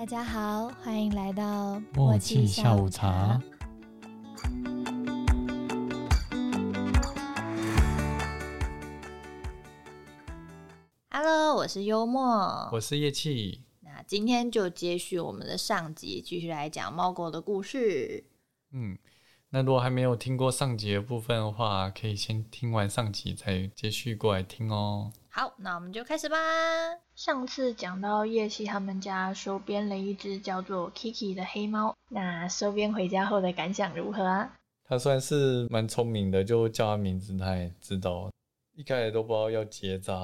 大家好，欢迎来到默契下午茶。Hello，我是幽默。我是叶气，那今天就接续我们的上集，继续来讲猫狗的故事。嗯，那如果还没有听过上集的部分的话，可以先听完上集再接续过来听哦。好，那我们就开始吧。上次讲到叶希他们家收编了一只叫做 Kiki 的黑猫，那收编回家后的感想如何啊？他算是蛮聪明的，就叫他名字他也知道，一开始都不知道要结扎。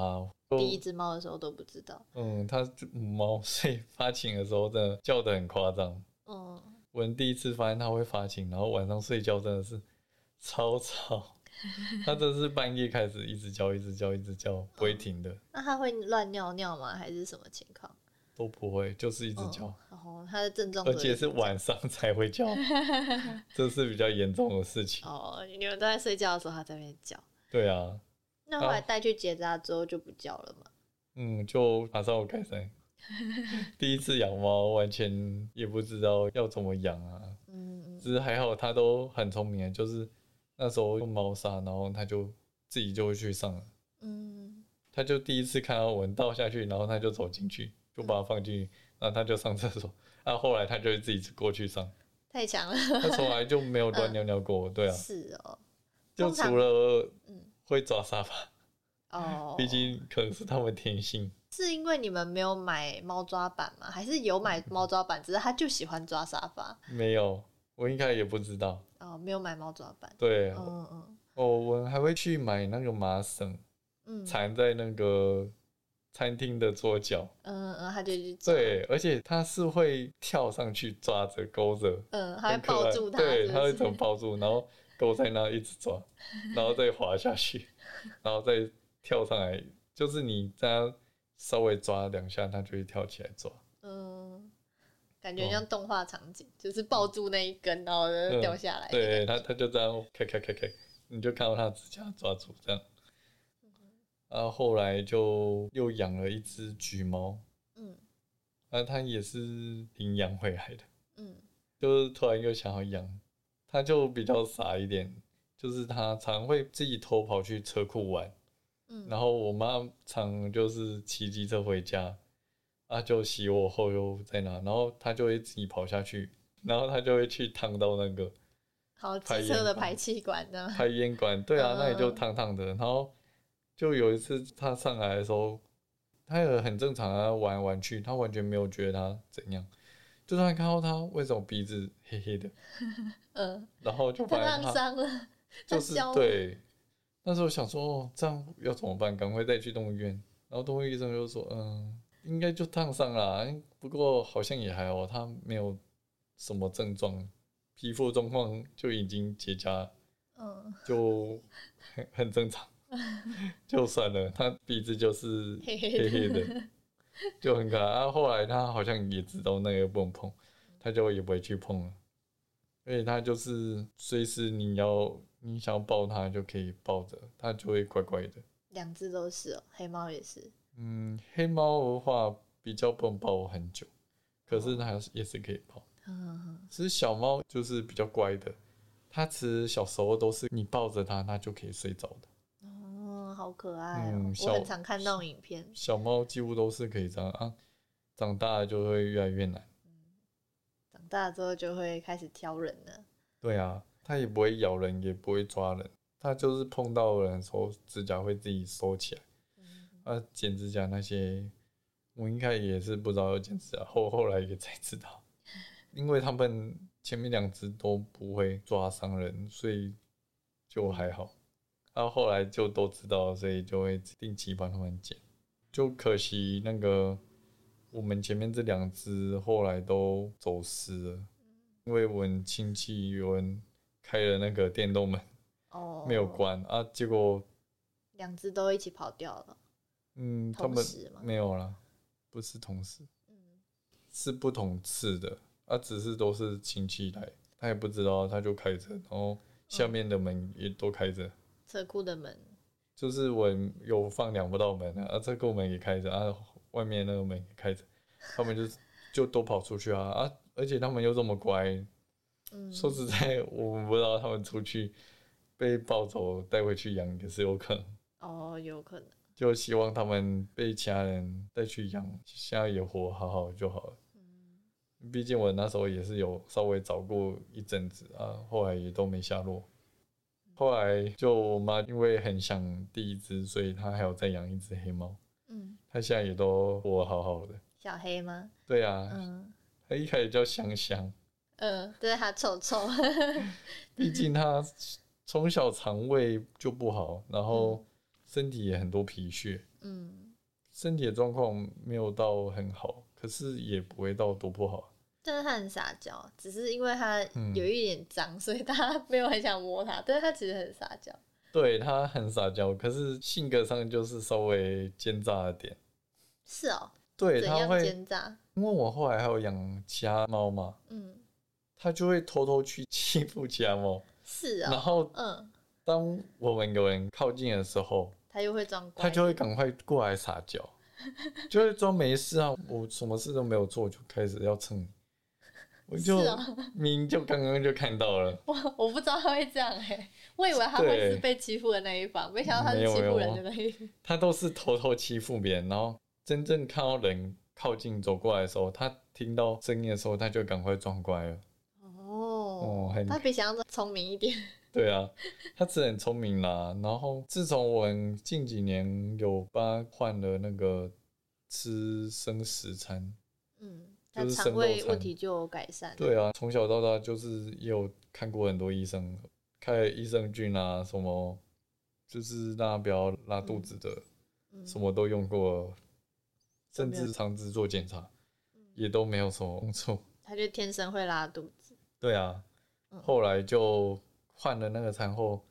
就第一只猫的时候都不知道。嗯，它就母猫，所以发情的时候真的叫的很夸张。嗯，我们第一次发现它会发情，然后晚上睡觉真的是超吵，它真的是半夜开始一直叫，一直叫，一直叫，不会停的，那它会乱尿尿吗？还是什么情况？都不会，就是一直叫。嗯然后它的症状，而且是晚上才会叫，这是比较严重的事情。哦，你们都在睡觉的时候，它在那边叫。对啊，那后来带去结扎之后就不叫了嘛？嗯，就马上有改善。第一次养猫，完全也不知道要怎么养啊。嗯嗯只是还好，它都很聪明，就是那时候用猫砂，然后它就自己就会去上了。嗯，它就第一次看到我们倒下去，然后它就走进去，就把它放进去，然后它就上厕所。啊，后来它就会自己过去上，太强了。它从来就没有乱尿尿过。对啊，是哦，就除了嗯会抓沙发。哦，毕竟可能是他们天性。是因为你们没有买猫抓板吗？还是有买猫抓板，只是它就喜欢抓沙发？没有，我应该也不知道。哦，没有买猫抓板。对，嗯嗯哦，我还会去买那个麻绳，嗯缠在那个餐厅的桌角。嗯嗯，它就去抓，对，而且它是会跳上去抓着勾着，嗯，还会抱住它，对，是它会怎么抱住，然后勾在那一直抓，然后再滑下去，然后再跳上来，就是你这样稍微抓两下，它就会跳起来抓。嗯，感觉像动画场景，就是抱住那一根，然后掉下来。对，他他就这样开开开开，你就看到它指甲抓住这样。然后后来就又养了一只橘猫，嗯。啊，它也是领养回来的，嗯。就是突然又想要养，它就比较傻一点，就是它常会自己偷跑去车库玩，嗯，然后我妈常就是骑机车回家，啊，就洗我后又在哪，然后他就会自己跑下去，然后他就会去烫到那个好，排机车的排气管的？排烟管，对啊，嗯那里就烫烫的。然后就有一次他上来的时候，他也很正常啊，玩来玩去，他完全没有觉得他怎样。就突然看到他为什么鼻子黑黑的，嗯，然后就它烫伤了，就是对。那时候想说，哦，这样要怎么办？赶快带去动物医院。然后动物医生就说，嗯，应该就烫伤了，不过好像也还好，他没有什么症状，皮肤状况就已经结痂，嗯，就很很正常，就算了。他鼻子就是黑黑的，就很可爱。啊，后来他好像也知道那个不能碰，他就也不会去碰了。而且他就是随时你要你想要抱它就可以抱着，它就会乖乖的。两只都是哦，黑猫也是。嗯，黑猫的话比较不能抱很久，可是它还是也是可以抱。嗯其实小猫就是比较乖的，它其实小时候都是你抱着它，它就可以睡着的。哦，好可爱哦！嗯小我很常看那种影片。小猫几乎都是可以这样啊，长大了就会越来越难。长大之后就会开始挑人了。对啊，它也不会咬人，也不会抓人，它就是碰到人的时候，指甲会自己收起来。啊，剪指甲那些，我应该也是不知道要剪指甲，后后来也才知道，因为他们前面两只都不会抓伤人，所以就还好。然后后来就都知道，所以就会定期帮他们剪。就可惜那个我们前面这两只后来都走失了，因为我们亲戚有人开了那个电动门哦，没有，关啊，结果两只都一起跑掉了。嗯，他们没有啦，不是同时，嗯是不同次的啊，只是都是亲戚来，他也不知道，他就开着，然后下面的门也都开着，车库的门，就是我有放两道门啊，啊，这个门也开着啊，外面那个门也开着，他们就就都跑出去啊啊！而且他们又这么乖，嗯，说实在，我们不知道他们出去被抱走带回去养也是有可能。哦，有可能。就希望他们被其他人带去养，现在也活好好就好了。嗯毕竟我那时候也是有稍微找过一阵子啊，后来也都没下落。后来就我妈因为很想第一只，所以她还有再养一只黑猫，嗯，它现在也都活好好的。小黑吗？对啊，嗯它一开始叫香香，嗯，对，它臭臭。毕竟它从小肠胃就不好，然后身体也很多皮屑，嗯，身体的状况没有到很好，可是也不会到多不好。但是他很撒娇，只是因为它嗯有一点脏，所以大家没有很想摸他。但是他其实很撒娇。对他很撒娇，可是性格上就是稍微奸诈了点。是哦，对，怎样它会，奸诈？因为我后来还有养其他猫嘛，嗯，他就会偷偷去欺负其他猫，是哦。然后嗯，当我们有人靠近的时候，它又会装乖。他就会赶快过来撒娇，就会装没事啊，我什么事都没有做，就开始要蹭你，我就明明就刚刚就看到了，我我不知道他会这样哎、我以为他会是被欺负的那一方，没想到他是欺负人的那一方。它都是偷偷欺负别人，然后真正看到人靠近走过来的时候，他听到声音的时候，他就赶快装乖了。哦哦很它比想象中聪明一点。对啊，他真的很聪明啦。然后自从我们近几年有帮他换了那个吃生食餐，嗯，他就是肠生肉餐胃问题就有改善。对啊，从小到大就是也有看过很多医生，开了益生菌啊，什么就是让它不要拉肚子的，嗯什么都用过，甚至肠子做检查也都没有什么用处。他就天生会拉肚子。对啊，嗯后来就换了那个餐后，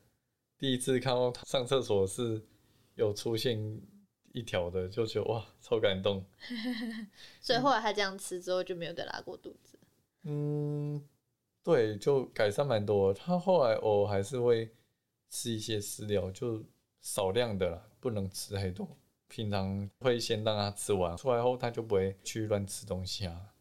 第一次看到他上厕所是有出现一条的，就觉得哇，超感动。所以后来他这样吃之后就没有再拉过肚子。嗯，对，就改善蛮多。他后来偶尔还是会吃一些饲料，就少量的啦，不能吃太多。平常会先让他吃完，出来后他就不会去乱吃东西啊。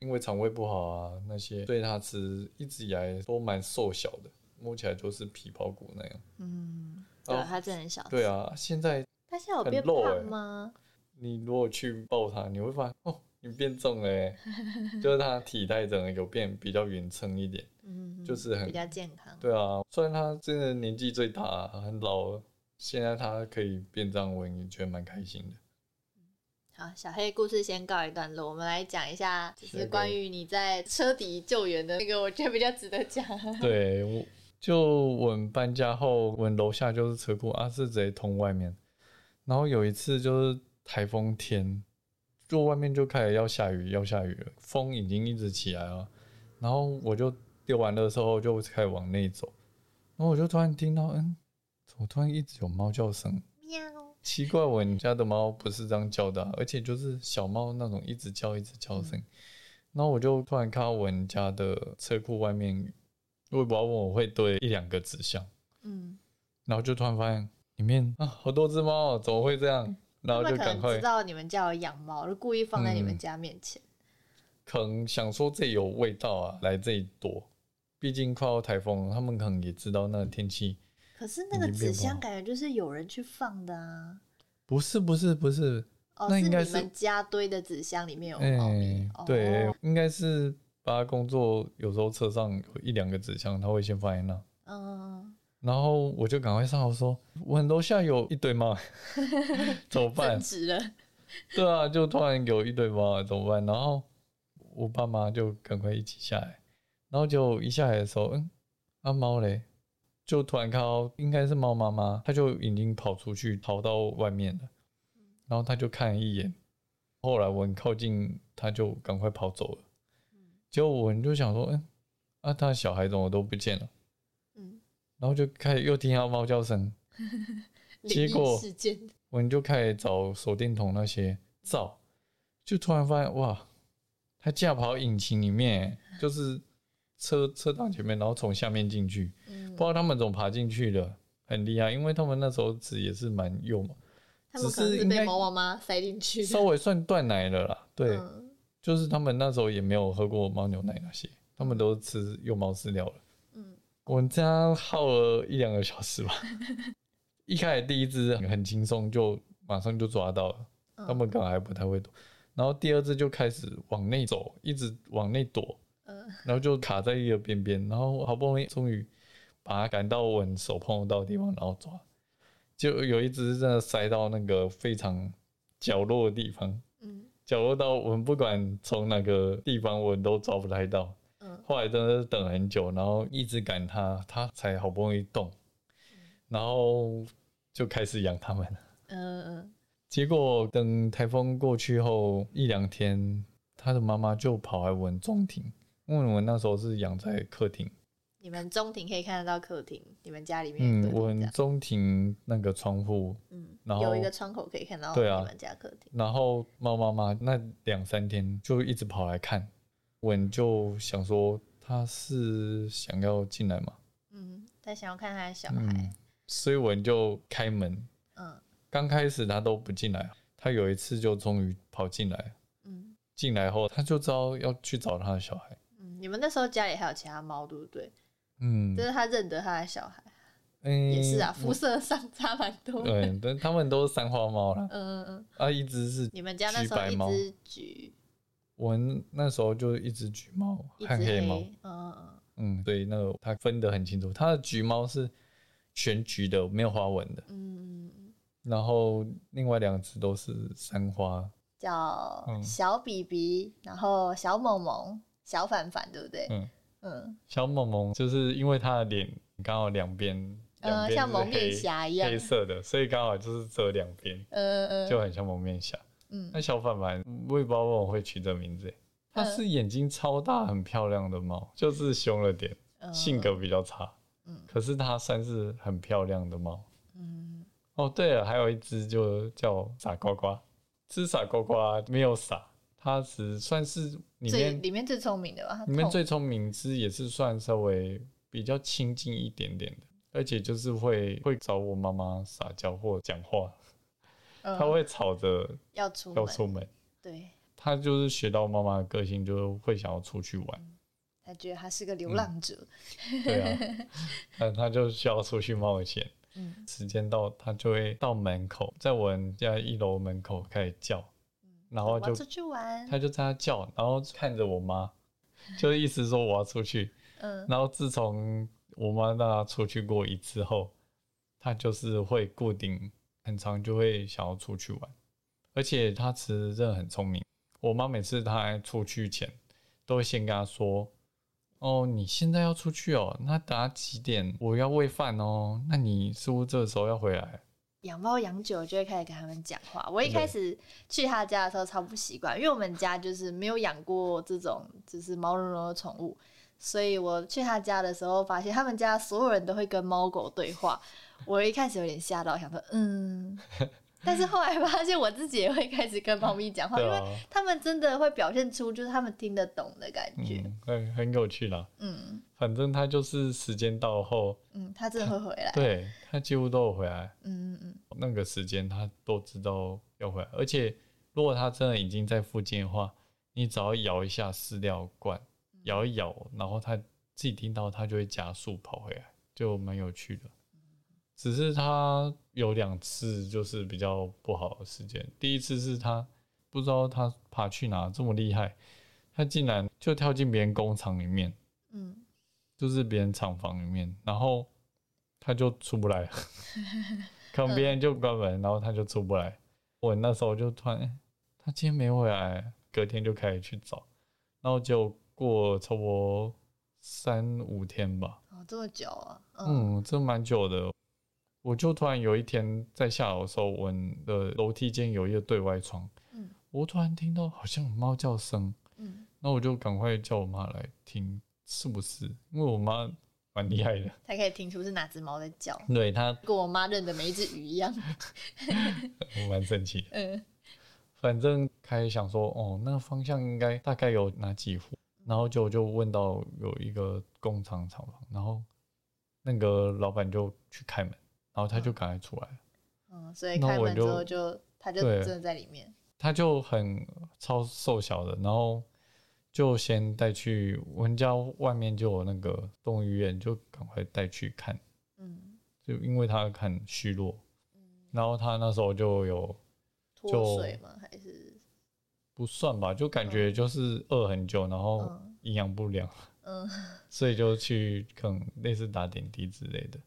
因为肠胃不好啊，那些对他吃一直以来都蛮瘦小的，摸起来就是皮包骨那样。嗯，对啊，哦它真的很小。对，啊，现在它现在有变胖吗？你如果去抱它，你会发现哦，你变重了欸，就是它体态整个有变比较匀称一点。嗯，就是很比较健康。对啊，虽然他真的年纪最大，很老了，现在他可以变这样，我也觉得蛮开心的。好，小黑故事先告一段落，我们来讲一下，就是关于你在车底救援的那个，我觉得比较值得讲。对，我就我们搬家后，我们楼下就是车库啊，是直接通外面。然后有一次就是台风天，就外面就开始要下雨，要下雨了，风已经一直起来了。然后我就丢完的时候就开始往内走，然后我就突然听到，嗯，怎么突然一直有猫叫声？喵，奇怪，我们家的猫不是这样叫的啊、而且就是小猫那种一直叫一直叫声音。然后我就突然看到我们家的车库外面，我也不知道为什么会堆一两个纸箱，嗯，然后就突然发现里面啊好多只猫哦，怎么会这样？然后就赶快知道你们家有养猫，就故意放在你们嗯家面前。可能想说这里有味道啊，来这一朵。毕竟快要台风了，他们可能也知道那个天气。可是那个纸箱感觉就是有人去放的啊。不是不是不是，哦，那应该是是你们家堆的纸箱里面有哎、猫咪。哦对，应该是把它工作有时候车上有一两个纸箱，他会先放在那。嗯，然后我就赶快上楼说，我楼下有一堆猫，怎么办 增？值了。对啊，就突然有一堆猫，怎么办？然后我爸妈就赶快一起下来，然后就一下来的时候，嗯，啊猫嘞，就突然看到应该是猫妈妈，它就已经跑出去逃到外面了，然后它就看了一眼，后来我很靠近，它就赶快跑走了，结果我们就想说，嗯，啊，它小孩怎么都不见了？嗯，然后就开始又听到猫叫声，结果。我们就开始找手电筒那些照，就突然发现哇，他驾跑引擎里面，就是车车挡前面，然后从下面进去，嗯。不知，道他们怎么爬进去的，很厉害，因为他们那时候纸也是蛮幼嘛，他们可能是被猫妈妈塞进去。稍微算断奶了啦，对，嗯就是他们那时候也没有喝过猫牛奶那些，他们都吃幼猫饲料了。嗯，我们这样耗了一两个小时吧。一开始第一只很轻松，就马上就抓到了，他们刚还不太会躲。然后第二只就开始往内走，一直往内躲，嗯然后就卡在一个边边，然后好不容易终于把它赶到我们手碰得到的地方，然后抓，就有一只真的塞到那个非常角落的地方，嗯角落到我们不管从哪个地方我们都找不太到。嗯后来真的是等很久，然后一直赶它，它才好不容易动，然后就开始养它们。嗯嗯，结果等台风过去后一两天，它的妈妈就跑来闻中庭，因为我们那时候是养在客厅，你们中庭可以看得到客厅，你们家里面嗯，的客厅这样。闻中庭那个窗户，嗯，然后有一个窗口可以看到对啊你们家客厅。然后猫妈妈那两三天就一直跑来看，文就想说它是想要进来嘛，嗯，他想要看他的小孩。嗯。，所以文就开门，嗯。刚开始它都不进来，它有一次就终于跑进来，嗯。进来后它就知道要去找它的小孩，嗯，你们那时候家里还有其他猫，对不对？嗯就，是他认得他的小孩，嗯也是啊，肤色上差蛮多。对，但他们都是三花猫啦，嗯嗯嗯，啊，一只是你们家那时候一只橘，我们那时候就一只橘猫和黑猫，嗯嗯嗯，嗯，对，那个它分得很清楚，它的橘猫是全橘的，没有花纹的，嗯然后另外两只都是三花，叫嗯小比比，然后小萌萌、小凡凡，对不对？嗯，嗯。小萌萌就是因为它的脸刚好两边，两嗯，像蒙面黑侠一样。黑。色的，所以刚好就是遮两边，嗯嗯就很像蒙面侠。嗯。那小凡凡，我也不知道为什么会取这名字。欸，它是眼睛超大、很漂亮的猫，就是凶了点，嗯，性格比较差。嗯。可是它算是很漂亮的猫。嗯。哦，对了，还有一只就叫傻瓜瓜，吃傻瓜瓜没有傻，它只算是里面里面最聪明的吧？里面最聪明，只也是算稍微比较亲近一点点的，而且就是会会找我妈妈撒娇或讲话，嗯它会吵着要出，要出门。对他就是学到妈妈的个性，就会想要出去玩。他觉得他是个流浪者。对啊，但他就需要出去冒险。嗯时间到，他就会到门口，在我们家一楼门口开始叫，然后就出去玩。他就在那叫，然后看着我妈，就意思说我要出去。嗯然后自从我妈让他出去过一次后，他就是会固定很长就会想要出去玩，而且他其实真的很聪明。我妈每次他出去前都会先跟他说：“哦，你现在要出去哦，那等下几点我要喂饭哦，那你是不是这个时候要回来？”养猫养久了就会开始跟他们讲话。我一开始去他家的时候超不习惯，因为我们家就是没有养过这种就是毛茸茸的宠物，所以我去他家的时候发现他们家所有人都会跟猫狗对话。我一开始有点吓到，想说嗯，但是后来发现我自己也会开始跟猫咪讲话，因为他们真的会表现出就是他们听得懂的感觉。嗯，很很有趣啦。嗯反正它就是时间到后，嗯，它真的会回来。对它几乎都有回来。嗯嗯嗯那个时间它都知道要回来，而且如果它真的已经在附近的话，你只要摇一下饲料罐，摇一摇，然后它自己听到，它就会加速跑回来，就蛮有趣的。只是他有两次就是比较不好的时间，第一次是他不知道他爬去哪这么厉害，他竟然就跳进别人工厂里面，嗯就是别人厂房里面，然后他就出不来了，可能别人就关门，然后他就出不来。我那时候就突然，欸他今天没回来，隔天就开始去找，然后就过差不多三五天吧，哦，这么久啊。嗯嗯，这蛮久的。我就突然有一天在下楼的时候，我们的楼梯间有一个对外窗，嗯我突然听到好像有猫叫声，嗯，那我就赶快叫我妈来听是不是，因为我妈蛮厉害的，她可以听出是哪只猫在叫，对她跟我妈认的每一只鱼一样。我蛮生气的。嗯反正开始想说，哦，那个方向应该大概有哪几户，然后就就问到有一个工厂厂房，然后那个老板就去开门，然后他就赶快出来了。嗯，所以开门之后就他就对真的在里面。他就很超瘦小的，然后就先带去我们家外面就有那个动物医院，就赶快带去看，嗯，就因为他很虚弱，嗯然后他那时候就有脱就水吗？还是不算吧，就感觉就是饿很久，然后嗯营养不良，嗯 所以就去可能类似打点滴之类的。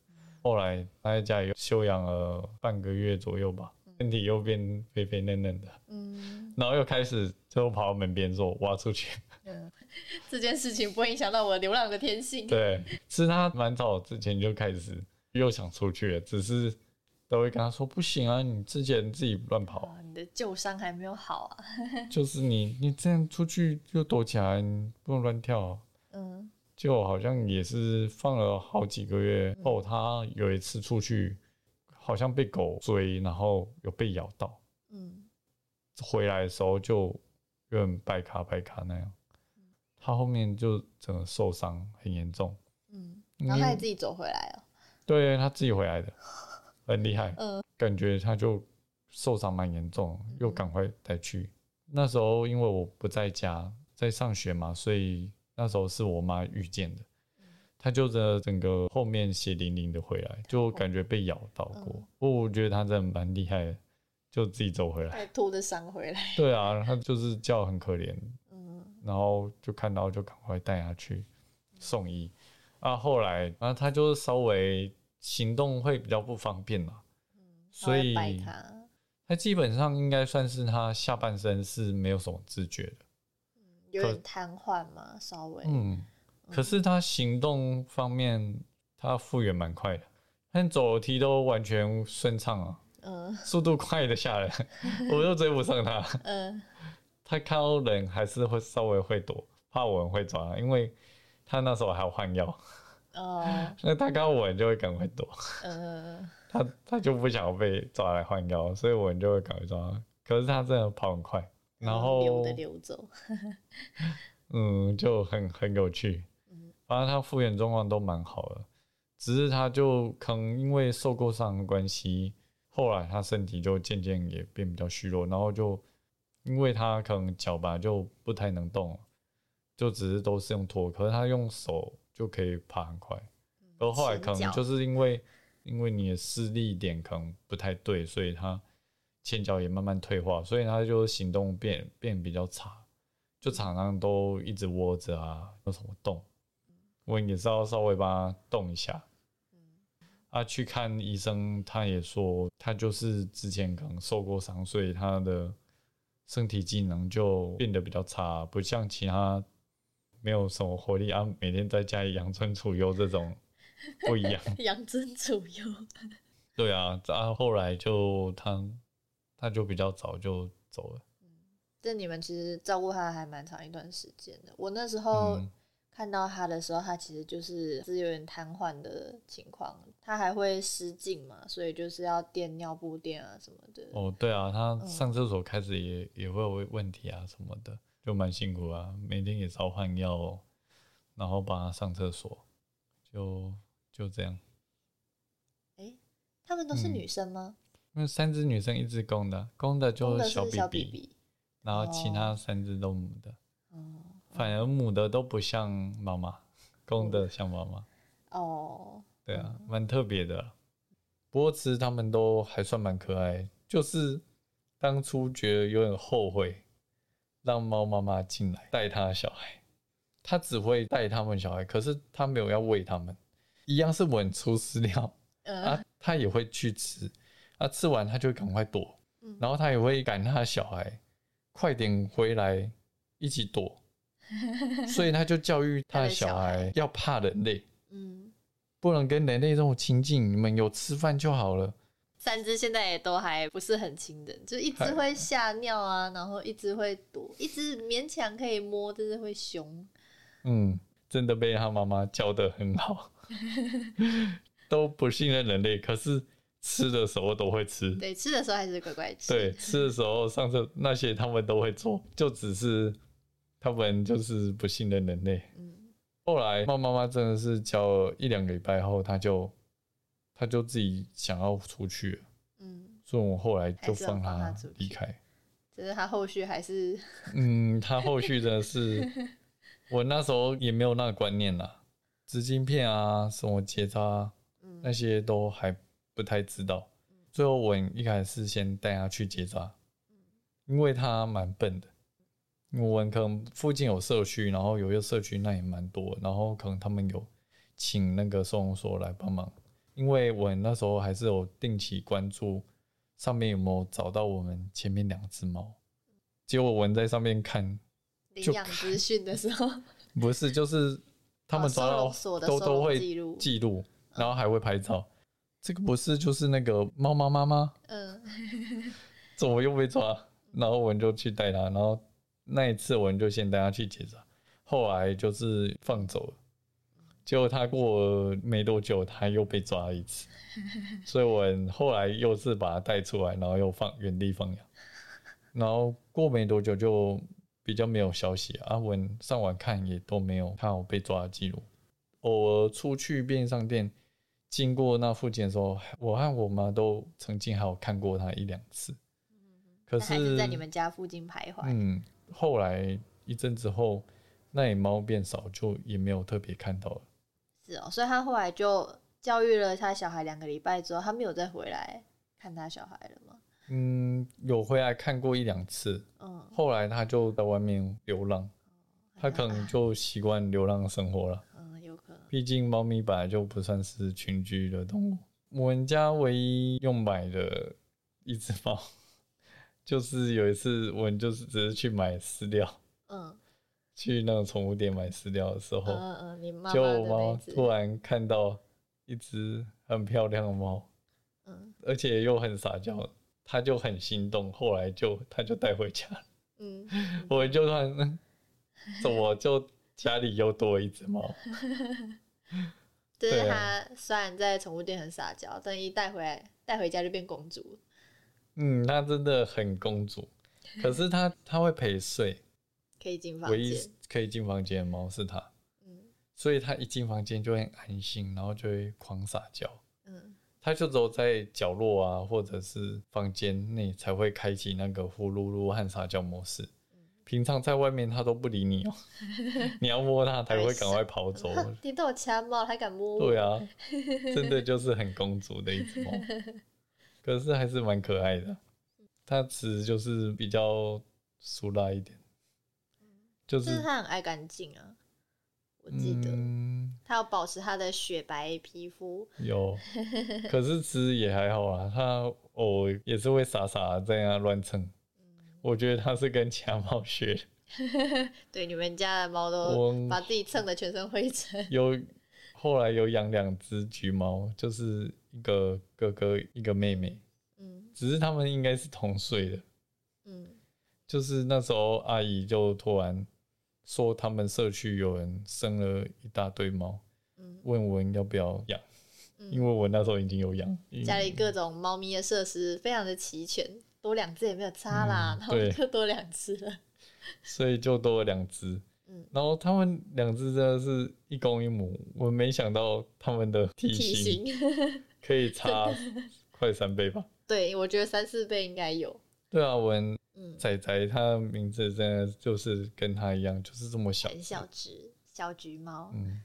后来他在家里休养了半个月左右吧，身体又变肥肥嫩嫩的，嗯然后又开始就跑到门边说我要出去。嗯，这件事情不会影响到我流浪的天性。对，其实他蛮早之前就开始又想出去了，只是都会跟他说不行啊，你之前自己乱跑，啊，你的旧伤还没有好啊。就是你你这样出去又躲起来，你不能乱跳啊、嗯就好像也是放了好几个月后，他有一次出去，好像被狗追，然后有被咬到，嗯。回来的时候就有点白卡白卡那样，他后面就整个受伤很严重，嗯，然后他也嗯自己走回来了。对他自己回来的，很厉害，嗯。感觉他就受伤蛮严重，又赶快带去。那时候因为我不在家，在上学嘛，所以那时候是我妈遇见的。她就的整个后面血淋淋的回来，就感觉被咬到过。嗯不过我觉得她真的蛮厉害的，就自己走回来。还拖着伤回来。对啊，她就是叫很可怜，嗯然后就看到就赶快带她去送医。啊，后来啊，她就是稍微行动会比较不方便啦，所以他会掰他。他基本上应该算是她下半身是没有什么知觉的，有点瘫痪嘛，稍微。嗯，可是他行动方面他复原蛮快的，他走楼梯都完全顺畅啊，嗯。速度快的吓人，我都追不上他。嗯。他看到人还是会稍微会躲，怕我们会抓，因为他那时候还要换药，哦。那他看到我们就会赶快躲，嗯。他他就不想要被抓来换药，所以我们就会赶快抓。可是他真的跑很快，然后流的流走。嗯，就很很有趣。反正他复原状况都蛮好的，只是他就可能因为受过伤的关系，后来他身体就渐渐也变比较虚弱，然后就因为他可能脚吧就不太能动了，就只是都是用拖，可是他用手就可以爬很快。而后来可能就是因为因为你的视力点可能不太对，所以他前脚也慢慢退化，所以他就行动变变比较差，就常常都一直窝着啊，没有什么动。我也是要稍微帮他动一下。啊，去看医生，他也说他就是之前可能受过伤，所以他的身体机能就变得比较差，不像其他没有什么活力啊，每天在家里养尊处优这种不一样。养尊处优。对啊，啊，后来就他他就比较早就走了。这你们其实照顾他还蛮长一段时间的。我那时候嗯看到他的时候，他其实就是是有点瘫痪的情况，他还会失禁嘛，所以就是要垫尿布垫啊什么的。哦，对啊，他嗯上厕所开始也、也会有问题啊什么的，就蛮辛苦啊，每天也是要换药，然后帮他上厕所，就就这样。哎，他们都是嗯女生吗？因为三只女生，一只公的，公的就小是小 BB，BB。然后其他三只都母的，哦反而母的都不像妈妈，公的像妈妈。哦，对啊，蛮特别的。不过其实他们都还算蛮可爱，就是当初觉得有点后悔，让猫妈妈进来带他的小孩，它只会带他们小孩，可是它没有要喂他们，一样是稳出饲料嗯啊，他也会去吃，啊，吃完他就会赶快躲，嗯然后他也会赶他的小孩快点回来一起躲，所以他就教育他的小孩要怕人类。嗯，不能跟人类这种亲近，你们有吃饭就好了。三只现在也都还不是很亲的，就一只还会吓尿啊，然后一只会躲，一只勉强可以摸，但是会凶。嗯，真的被他妈妈教的很好，都不信任人类，可是吃的时候都会吃。对，吃的时候还是乖乖吃。对，吃的时候上次那些他们都会做，就只是他们就是不信任人类。嗯后来猫妈妈真的是教了一两个礼拜后，他就他就自己想要出去了，嗯，所以我后来就放他离开。只是他后续还是嗯，他后续的是，我那时候也没有那个观念啦，纸巾片啊，什么结扎、啊，嗯那些都还不太知道。最后我一开始是先带他去结扎，因为他蛮笨的。我们可能附近有社区，然后有一个社区那也蛮多，然后可能他们有请那个收容所来帮忙，因为我那时候还是有定期关注上面有没有找到我们前面两只猫，结果我们在上面看，领养资讯的时候，不是就是他们抓到都都会记录，然后还会拍照，这个不是就是那个猫妈妈吗？嗯，怎么又被抓？然后我们就去带他，然后那一次我们就先带他去检查，后来就是放走了。结果他过没多久，他又被抓了一次，所以我们后来又是把他带出来，然后又放原地放养。然后过没多久就比较没有消息啊，我上网看也都没有看我被抓的记录。偶尔出去便利商店经过那附近的时候，我和我妈都曾经还有看过它一两次。可是还是在你们家附近徘徊。嗯，后来一阵子后，那里猫变少，就也没有特别看到了。是哦，所以他后来就教育了他小孩两个礼拜之后，他没有再回来看他小孩了吗？嗯，有回来看过一两次，嗯，后来他就在外面流浪，他可能就习惯流浪生活了。毕竟猫咪本来就不算是群居的动物。我们家唯一用买的一只猫，就是有一次我们就是只是去买饲料，嗯去那个宠物店买饲料的时候，嗯嗯，你妈就我妈，突然看到一只很漂亮的猫，嗯而且又很撒娇，她就很心动，后来就她就带回家了。嗯，我就突然，嗯 怎么就家里又多一只猫？就是对啊他虽然在宠物店很撒娇，但一带回来带回家就变公主。嗯，它真的很公主，可是它 它会陪睡，可以进房唯一间。可以进房间的猫是它，嗯所以它一进房间就会很安心，然后就会狂撒娇。嗯它就只有在角落啊，或者是房间内才会开启那个呼噜噜和撒娇模式。平常在外面它都不理你哦、你要摸它才会赶快跑走。你都有掐猫，还敢摸我？对啊，真的就是很公主的一只猫，可是还是蛮可爱的。它其实就是比较俗辣一点，就就是是它很爱干净啊。我记得嗯它要保持它的雪白皮肤。有，可是其实也还好啊。它偶尔也是会傻傻地在那乱蹭。我觉得它是跟其他猫学的，对，你们家的猫都把自己蹭的全身灰尘。有后来有养两只橘猫，就是一个哥哥一个妹妹，嗯只是他们应该是同岁的。嗯就是那时候阿姨就突然说他们社区有人生了一大堆猫，嗯问我要不要养，嗯因为我那时候已经有养。家里各种猫咪的设施非常的齐全，多两只也没有差啦，嗯然后对就多两只了。所以就多了两只。嗯然后他们两只真的是一公一母，我没想到他们的体体型型，可以差快三倍吧？对我觉得三四倍应该有。对啊，我们嗯，仔仔他的名字真的就是跟他一样，就是这么小。很小只小橘猫，嗯，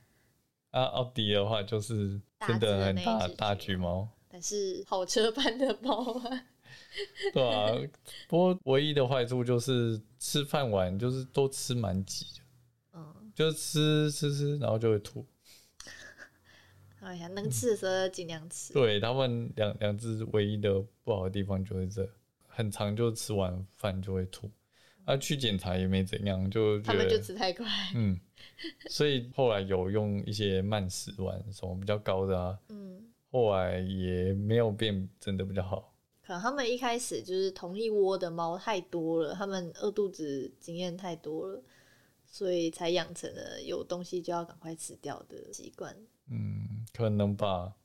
啊，奥迪的话就是真的的很大大橘橘猫。但是跑车般的猫啊。对啊，不过唯一的坏处就是吃饭完就是都吃蛮挤的，嗯，就吃吃吃，然后就会吐。哎呀，能吃的时候尽量吃。对他们两两只唯一的不好的地方就是这，很长就吃完饭就会吐，啊，去检查也没怎样，就他们就吃太快。嗯，所以后来有用一些慢食丸，什么比较高的啊，嗯，后来也没有变真的比较好。可能他们一开始就是同一窝的猫太多了，他们饿肚子经验太多了，所以才养成了有东西就要赶快吃掉的习惯。嗯，可能吧。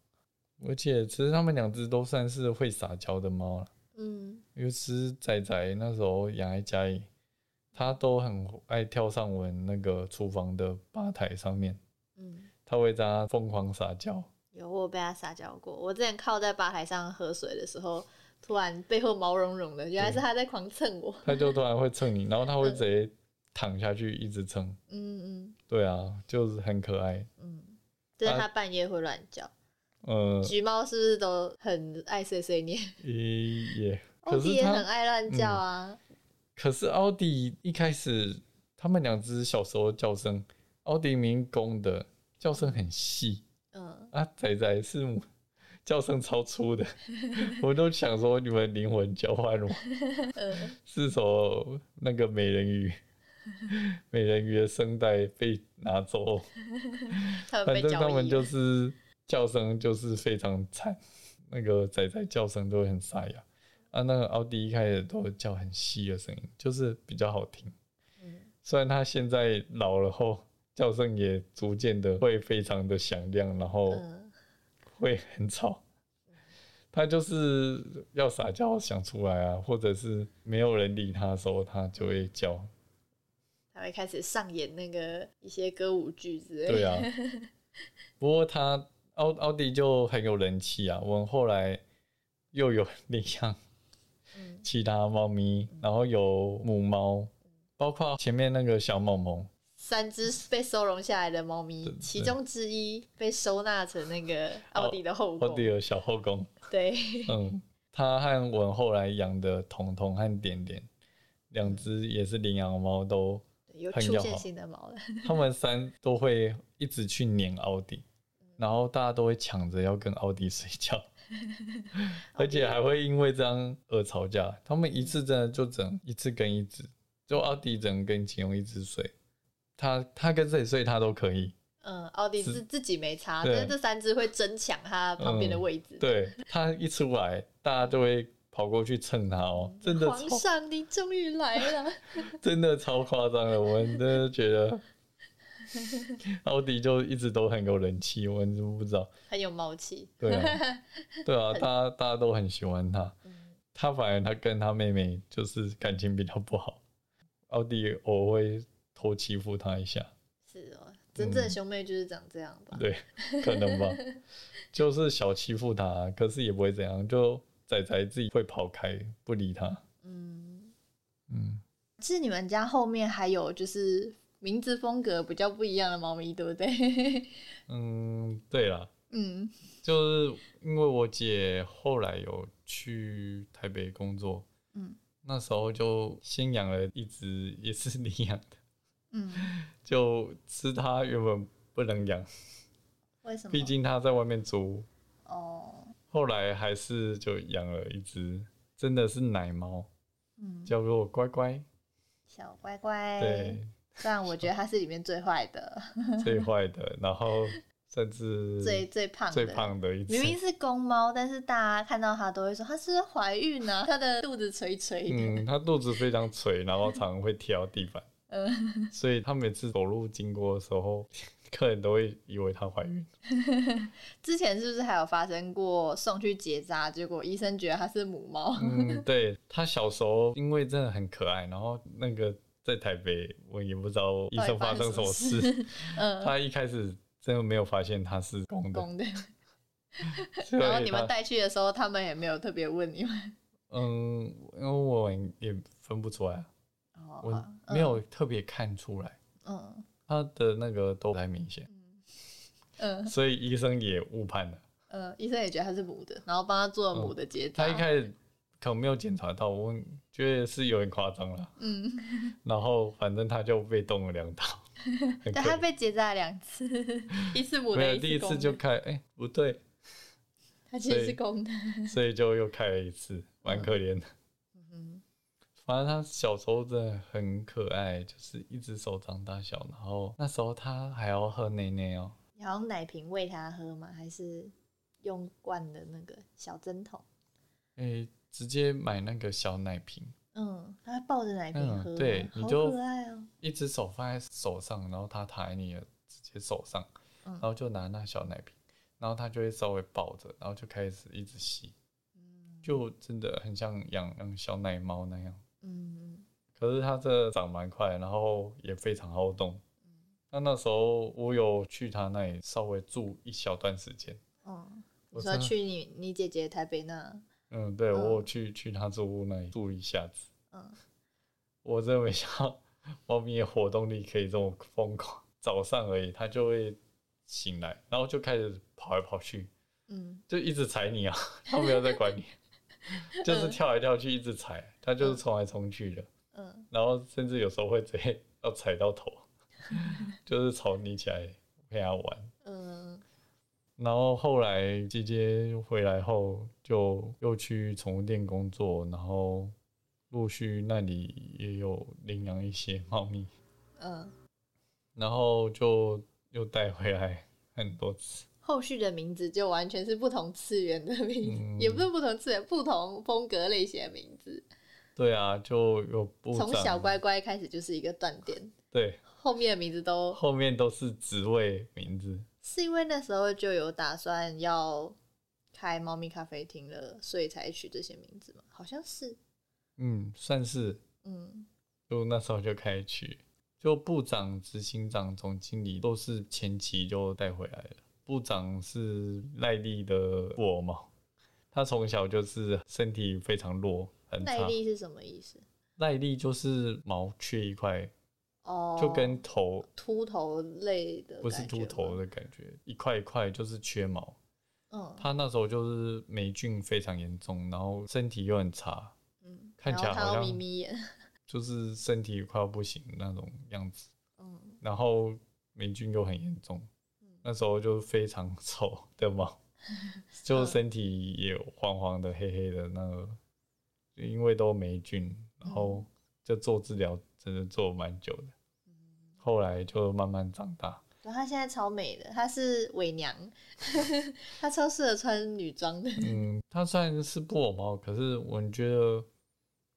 而且其实他们两只都算是会撒娇的猫了。嗯尤其是仔仔那时候养在家里，它都很爱跳上我们那个厨房的吧台上面，嗯，它会在那疯狂撒娇。有我被它撒娇过。我之前靠在吧台上喝水的时候，突然背后毛茸茸的，原来是他在狂蹭我。它就突然会蹭你，然后它会直接躺下去一直蹭。嗯嗯对啊，就是很可爱。嗯，就是它半夜会乱叫。呃，橘猫是不是都很爱碎碎念？也也，可是欧迪也很，爱乱叫啊。可是奥迪一开始，他们两只小时候叫声，奥迪明公的叫声很细嗯，啊，仔仔是母，叫声超粗的，我都想说你们灵魂交换了 是说那个美人鱼，美人鱼的声带被拿走，反正他们就。是叫声就是非常惨，那个仔仔叫声都会很沙哑。啊。那个奥迪一开始都叫很细的声音，就是比较好听。嗯。虽然他现在老了后，叫声也逐渐的会非常的响亮，然后嗯会很吵。他就是要撒娇想出来啊，或者是没有人理他的时候，他就会叫。他会开始上演那个一些歌舞剧之类的。对啊，不过他奥奥迪就很有人气啊。我们后来又有 领养嗯其他猫咪，然后有母猫，包括前面那个小萌萌，三只被收容下来的猫咪，其中之一被收纳成那个奥迪的后宫。奥迪的小后宫。对，嗯，他和我后来养的彤彤和点点两只也是领养猫，都有出现很要好新的猫了。他们三都会一直去黏奥迪，然后大家都会抢着要跟奥迪睡觉，而且还会因为这样而吵架。他们一次真的就整一次跟一只，就奥迪只能跟其中一只睡，他他跟谁睡他都可以。嗯，奥迪是自己没差，对但是这三只会争抢他旁边的嗯位置。对他一出来，大家就会跑过去蹭他哦，真的皇上，你终于来了！真的超夸张的，我们真的觉得 奥迪就一直都很有人气，我们都不知道。很有猫气。对啊，对啊，大家大家都很喜欢他。他反而他跟他妹妹就是感情比较不好，奥迪偶尔会偷欺负他一下，是哦，真正的兄妹就是长这样吧？嗯对，可能吧，就是小欺负他，可是也不会怎样，就仔仔自己会跑开不理他。嗯，嗯，其实你们家后面还有就是名字风格比较不一样的猫咪，对不对？嗯，对啦，嗯就是因为我姐后来有去台北工作，嗯那时候就先养了一只，也是领养的，嗯，就吃它原本不能养，为什么？毕竟它在外面租，哦，后来还是就养了一只，真的是奶猫，嗯，叫做乖乖，小乖乖。对，，虽然我觉得它是里面最坏的，最坏的，然后甚至最最胖，最胖的一只，明明是公猫，但是大家看到它都会说它是怀孕呢、它的肚子垂垂的。嗯，它肚子非常垂，然后常常会跳地板，嗯，所以他每次走路经过的时候，客人都会以为她怀孕。之前是不是还有发生过送去结扎，结果医生觉得她是母猫？嗯，对，她小时候因为真的很可爱，然后那个在台北，我也不知道医生发生什么事，嗯，他一开始真的没有发现她是公的，公的。然后你们带去的时候，他们也没有特别问你们。嗯，因为我也分不出来啊，哦我没有特别看出来，嗯他的那个都不太明显，嗯所以医生也误判了。嗯，医生也觉得他是母的，然后帮他做了母的结扎。他一开始可能没有检查到，我觉得是有点夸张了。嗯，然后反正他就被动了两刀，很对，他被结扎了两次，一次母的，没有第一次就开，哎、不对，他其实是公的。所以就又开了一次，蛮可怜的。嗯反正他小时候真的很可爱，就是一只手掌大小，然后那时候他还要喝奶奶哦，你要用奶瓶喂他喝吗？还是用罐的那个小针筒？哎、直接买那个小奶瓶，嗯，他抱着奶瓶嗯喝，好对你就。一只手放在手上，然后他躺在你的直接手上，嗯然后就拿那小奶瓶，然后他就会稍微抱着，然后就开始一直吸，嗯就真的很像养养小奶猫那样。嗯。可是它这长蛮快，然后也非常好动。那那时候我有去他那里稍微住一小段时间，嗯，你我说去你你姐姐台北那？嗯，对嗯。我有去去他住屋那里住一下子，嗯，我真的没想到猫咪的活动力可以这么疯狂。早上而已，它就会醒来，然后就开始跑来跑去，嗯。就一直踩你啊，它没有在管你，就是跳来跳去，一直踩，它就是冲来冲去的，嗯然后甚至有时候会直接要踩到头，就是吵你起来陪它玩。嗯然后后来姐姐回来后，就又去宠物店工作，然后陆续那里也有领养一些猫咪，嗯，然后就又带回来很多次。后续的名字就完全是不同次元的名字，嗯也不是不同次元，不同风格类型的名字。对啊，就有部从小乖乖开始就是一个断点，对，后面的名字都后面都是职位名字。是因为那时候就有打算要开猫咪咖啡厅了，所以才取这些名字嘛？好像是，嗯，算是嗯就那时候就开始取，就部长、执行长、总经理都是前期就带回来了。部长是赖利的布偶猫，他从小就是身体非常弱，很。耐力是什么意思？耐力就是毛缺一块，哦，就跟头秃头类的，不是秃头，的感觉，一块一块就是缺毛。嗯他那时候就是霉菌非常严重，然后身体又很差，嗯，看起来好像眯眯眼，就是身体快要不行那种样子。嗯然后霉菌又很严重，那时候就非常丑的猫，就身体也黄黄的、黑黑的那个，就因为都霉菌，然后就做治疗真的做蛮久的，后来就慢慢长大。然后她现在超美的，她是伪娘，她超适合穿女装的，嗯，它虽然是布偶猫，可是我觉得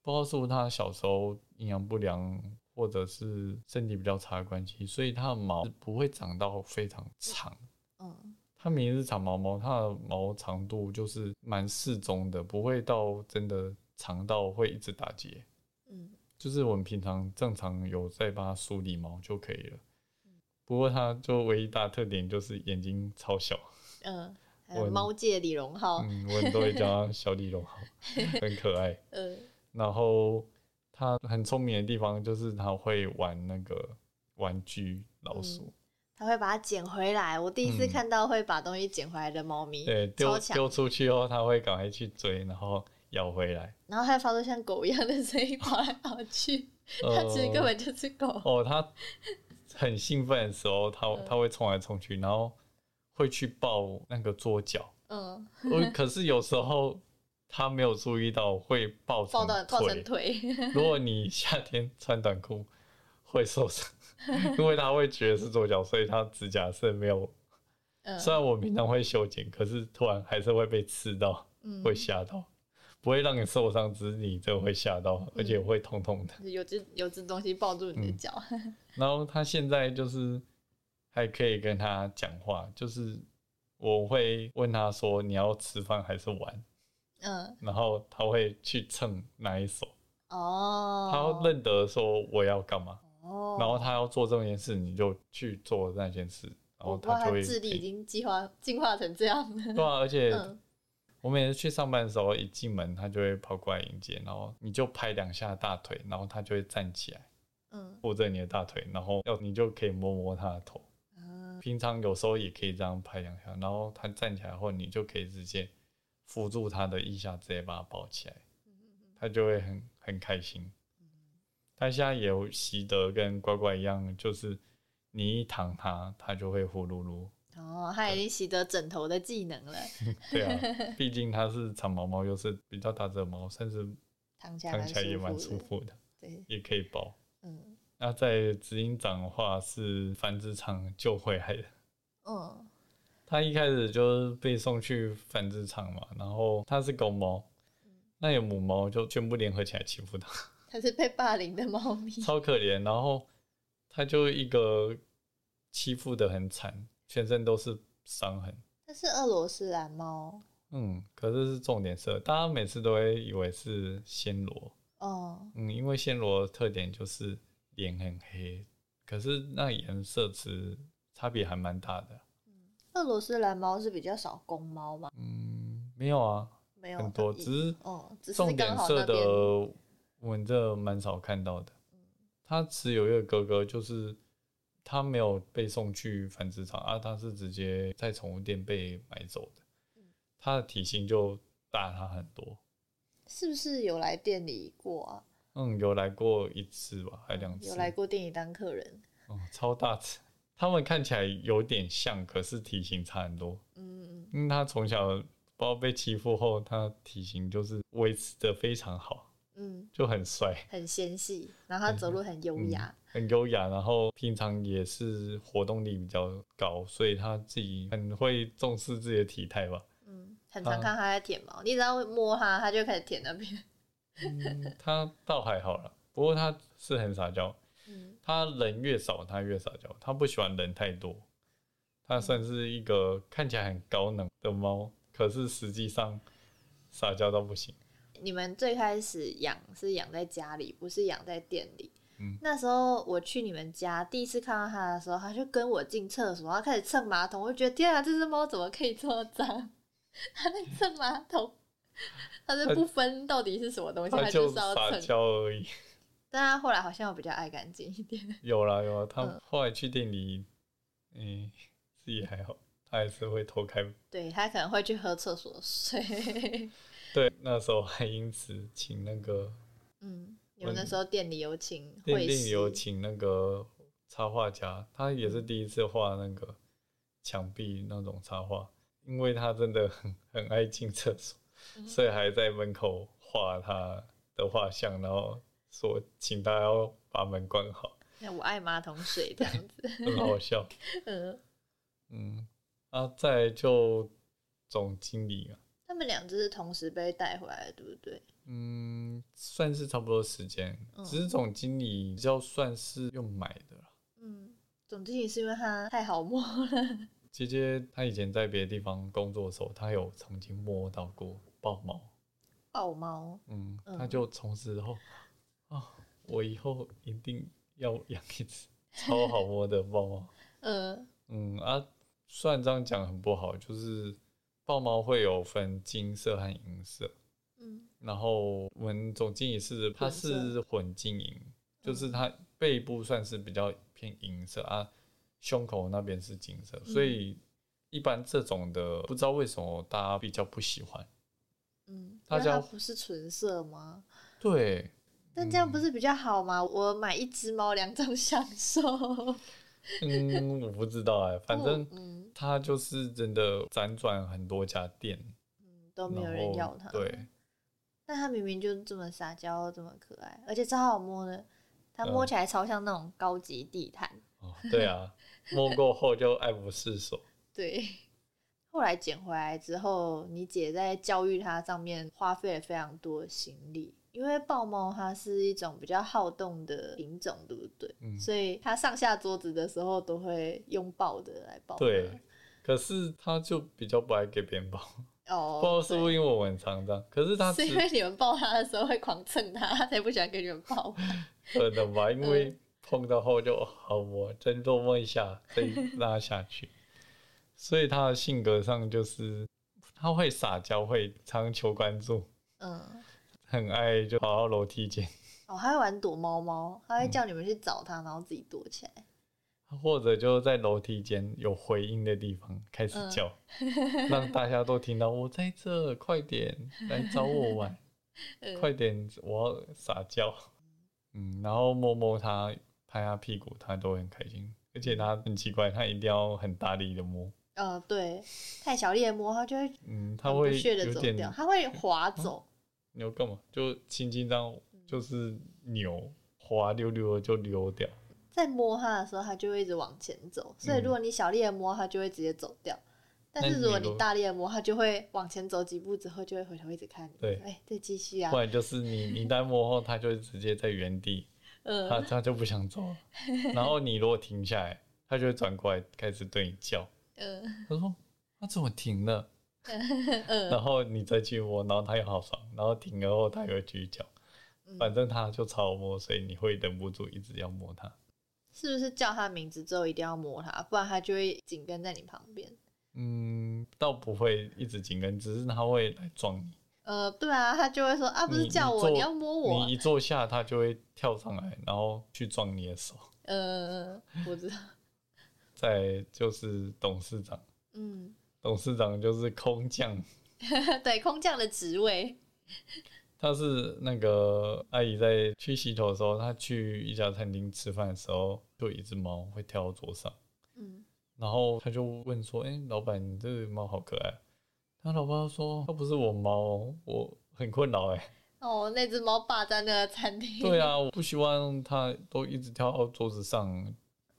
不知道是不是它小时候营养不良，或者是身体比较差的关系，所以它的毛不会长到非常长。嗯它明明是长毛猫，它的毛长度就是蛮适中的，不会到真的长到会一直打结。嗯就是我们平常正常有在帮它梳理毛就可以了。不过它就唯一大特点就是眼睛超小，嗯，还有我猫界李荣浩，嗯，我们都会叫它小李荣浩，很可爱。嗯然后它很聪明的地方就是它会玩那个玩具老鼠，他会把它捡回来。我第一次嗯看到会把东西捡回来的猫咪，对，丢丢出去后，它会赶快去追，然后咬回来。然后还发出像狗一样的声音跑来跑去，它其实根本就是狗。哦，它很兴奋的时候，它嗯它会冲来冲去，然后会去抱那个桌角。嗯，我可是有时候它没有注意到会抱成抱到抱成腿。如果你夏天穿短裤会受伤，因为它会觉得是桌角，所以它指甲是没有。嗯虽然我平常会修剪，可是突然还是会被刺到，嗯会吓到。不会让你受伤，只是你这会吓到，而且会痛痛的。有只有只东西抱住你的嗯。脚，然后他现在就是还可以跟他讲话，就是我会问他说你要吃饭还是玩，嗯，然后他会去蹭哪一手，哦，他认得说我要干嘛，哦，然后他要做这件事，你就去做那件事，然后我不知道就会它智力已经进化进化成这样了，对啊，而且嗯我每次去上班的时候，一进门他就会跑过来迎接，然后你就拍两下大腿，然后他就会站起来。嗯握着你的大腿，然后要你就可以摸摸他的头。嗯平常有时候也可以这样拍两下，然后他站起来后，你就可以直接扶住他的腋下，直接把他抱起来，他就会很很开心。他现在也有习得跟乖乖一样，就是你一躺他，他就会呼噜噜。哦，它已经习得枕头的技能了，对啊，毕竟它是长毛猫，又是比较大只的猫，甚至躺起来也蛮蛮舒服的，对，也可以抱。嗯那在执行长的话是繁殖场救回来的。嗯他一开始就是被送去繁殖场嘛，然后他是公猫，那有母猫就全部联合起来欺负他，它是被霸凌的猫咪，超可怜。然后他就一个欺负的很惨，全身都是伤痕。它是俄罗斯蓝猫，嗯，可是是重点色，大家每次都会以为是暹罗，哦，嗯，因为暹罗的特点就是脸很黑，可是那颜色其实差别还蛮大的。俄罗斯蓝猫是比较少公猫吗，嗯，没有啊，没有很多，只是哦，只是重点色的我们这蛮少看到的。它只有一个哥哥，就是他没有被送去繁殖场啊，他是直接在宠物店被买走的。他的体型就大他很多，是不是有来店里过啊？嗯，有来过一次吧，还两次。有来过店里当客人。哦，超大只。他们看起来有点像，可是体型差很多。嗯嗯因为他从小不知道被欺负后，他体型就是维持的非常好，嗯，就很帅。很纤细，然后他走路很优雅。很优雅，然后平常也是活动力比较高，所以他自己很会重视自己的体态吧。嗯，很常啊看他在舔毛，你只要摸他，他就开始舔那边。嗯，他倒还好了，不过他是很撒娇，嗯他人越少他越撒娇，他不喜欢人太多。他算是一个看起来很高能的猫，可是实际上撒娇到不行。你们最开始养是养在家里，不是养在店里。嗯那时候我去你们家，第一次看到它的时候，它就跟我进厕所，它开始蹭马桶，我就觉得天啊，这只猫怎么可以这么脏？它在蹭马桶，它是不分到底是什么东西，它他就就是要撒蹭。娇而已。但它后来好像我比较爱干净一点。有 啦有啦，他嗯后来去店里，嗯、自己还好，他还是会偷开对，它可能会去喝厕所水。对，那时候还因此请那个嗯，你们那时候店里有请店里有请那个插画家，他也是第一次画那个墙壁那种插画，因为他真的很很爱进厕所，嗯所以还在门口画他的画像，然后说请大家要把门关好，那我爱马桶水这样子。很好笑。嗯，嗯，啊，再就总经理啊，他们两只是同时被带回来的，对不对？嗯，算是差不多时间，嗯只是总经理比较算是用买的啦。嗯，总经理是因为他太好摸了。姐姐她以前在别的地方工作的时候，她有曾经摸到过豹猫，豹猫，嗯，嗯她就从此后啊，我以后一定要养一只 超好摸的豹猫。嗯，嗯啊，虽然这样讲很不好，就是豹猫会有分金色和银色，嗯然后我们总经理是他是混金银，就是他背部算是比较偏银色啊，胸口那边是金色，所以一般这种的不知道为什么大家比较不喜欢。嗯，大家不是纯色吗？对，但这样不是比较好吗？我买一只猫两种享受。嗯，我不知道哎、反正嗯它就是真的辗转很多家店，嗯都没有人要他。对，但它明明就这么撒娇，这么可爱，而且超好摸的。它摸嗯起来超像那种高级地毯。哦，对啊，摸过后就爱不释手。对。后来捡回来之后，你姐在教育它上面花费了非常多的心力，因为豹猫它是一种比较好动的品种，对不对？嗯所以它上下桌子的时候都会拥抱的来抱。对，可是它就比较不爱给别人抱，哦，不知道是不是因为我很常这样，可是他是因为你们抱他的时候会狂蹭他，他才不喜欢跟你们抱。可能吧，因为嗯碰到后就好我再多摸一下，再拉下去。所以他的性格上就是他会撒娇，会常求关注，嗯，很爱就跑到楼梯间，哦，他会玩躲猫猫，他会叫你们去找他，然后自己躲起来。或者就在楼梯间有回音的地方开始叫，让大家都听到我在这，快点来找我玩，嗯快点我要撒娇。嗯，然后摸摸它，拍它屁股，它都很开心。而且它很奇怪，它一定要很大力的摸。呃，对，太小力的摸，它就会嗯，它会有点它会滑走。你要干嘛？就轻轻这样，就是扭滑溜溜的就溜掉。在摸它的时候，它就会一直往前走，所以如果你小力的摸，它就会直接走掉。但是如果你大力的摸，它就会往前走几步之后，就会回头一直看你。对哎，再继续啊不。然就是你你在摸后，它就会直接在原地，它嗯，它就不想走了。然后你如果停下来，它就会转过来开始对你叫。嗯他说：“它怎么停了？”嗯然后你再去摸，然后它又好爽，然后停了后它又继续叫。嗯反正它就超好摸，所以你会忍不住一直要摸它。是不是叫他名字之后一定要摸他，不然他就会紧跟在你旁边？嗯，倒不会一直紧跟，只是他会来撞你。呃，对啊，他就会说啊，不是叫我，你要摸我你。一坐下，他就会跳上来，然后去撞你的手。呃，我知道，再就是董事长，嗯，董事长就是空降，对，空降的职位，他是那个阿姨在去洗头的时候，她去一家餐厅吃饭的时候，就有一只猫会跳到桌上，嗯，然后他就问说：“哎、老板，你这个猫好可爱。”他老爸说：“它不是我猫哦，我很困扰哎。哦，那只猫霸占那个餐厅，对啊，我不希望它都一直跳到桌子上。